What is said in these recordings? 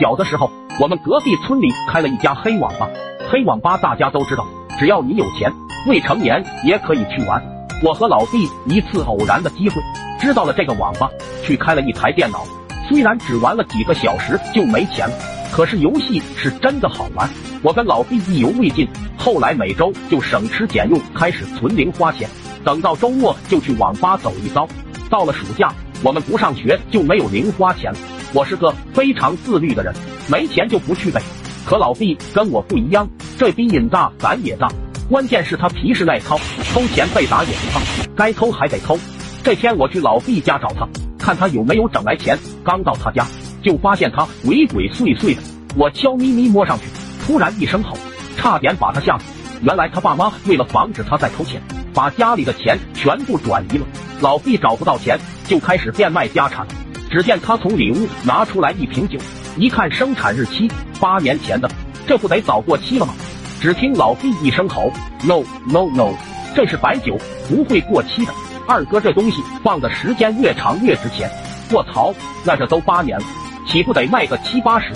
小的时候，我们隔壁村里开了一家黑网吧。黑网吧大家都知道，只要你有钱，未成年也可以去玩。我和老弟一次偶然的机会知道了这个网吧，去开了一台电脑。虽然只玩了几个小时就没钱了，可是游戏是真的好玩。我跟老弟意犹未尽，后来每周就省吃俭用开始存零花钱，等到周末就去网吧走一遭。到了暑假，我们不上学就没有零花钱。我是个非常自律的人，没钱就不去呗。可老毕跟我不一样，这逼瘾大，胆也大。关键是他皮实耐操，偷钱被打也不怕，该偷还得偷。这天我去老毕家找他。看他有没有整来钱。刚到他家，就发现他鬼鬼祟祟的。我悄咪咪摸上去，突然一声吼，差点把他吓死。原来他爸妈为了防止他再偷钱，把家里的钱全部转移了。老毕找不到钱，就开始变卖家产。只见他从里屋拿出来一瓶酒，一看生产日期八年前的，这不得早过期了吗？只听老毕一声吼：“No No No，这是白酒，不会过期的。”二哥，这东西放的时间越长越值钱。卧槽，那这都八年了，岂不得卖个七八十？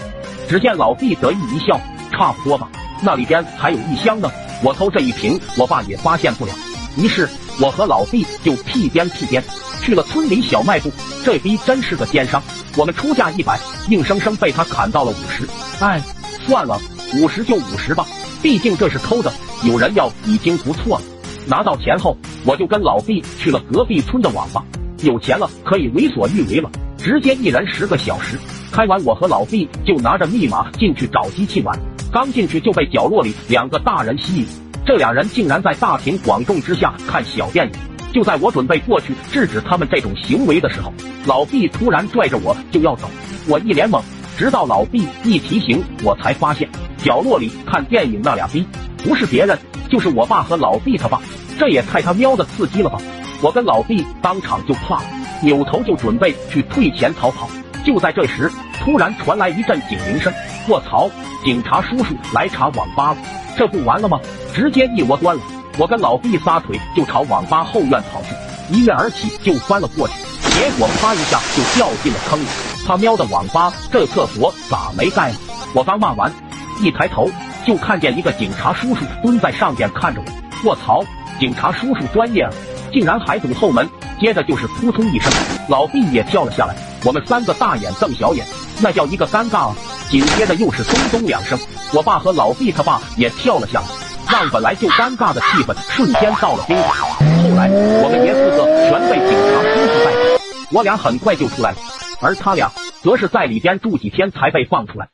只见老弟得意一笑，差不多吧。那里边还有一箱呢，我偷这一瓶，我爸也发现不了。于是，我和老弟就屁颠屁颠去了村里小卖部。这逼真是个奸商，我们出价一百，硬生生被他砍到了五十。哎，算了，五十就五十吧，毕竟这是偷的，有人要已经不错了。拿到钱后，我就跟老毕去了隔壁村的网吧。有钱了可以为所欲为了，直接一人十个小时。开完，我和老毕就拿着密码进去找机器玩。刚进去就被角落里两个大人吸引，这俩人竟然在大庭广众之下看小电影。就在我准备过去制止他们这种行为的时候，老毕突然拽着我就要走。我一脸懵，直到老毕一提醒，我才发现角落里看电影那俩逼不是别人。就是我爸和老毕他爸，这也太他喵的刺激了吧！我跟老毕当场就怕了，扭头就准备去退钱逃跑。就在这时，突然传来一阵警铃声，卧槽！警察叔叔来查网吧了，这不完了吗？直接一窝端了。我跟老毕撒腿就朝网吧后院跑去，一跃而起就翻了过去，结果啪一下就掉进了坑里。他喵的网吧这厕所咋没盖呢？我刚骂完，一抬头。就看见一个警察叔叔蹲在上边看着我，卧槽！警察叔叔专业啊，竟然还堵后门。接着就是扑通一声，老毕也跳了下来。我们三个大眼瞪小眼，那叫一个尴尬啊！紧接着又是咚咚两声，我爸和老毕他爸也跳了下来，让本来就尴尬的气氛瞬间到了冰点。后来我们爷四个全被警察叔叔带走，我俩很快就出来了，而他俩则是在里边住几天才被放出来。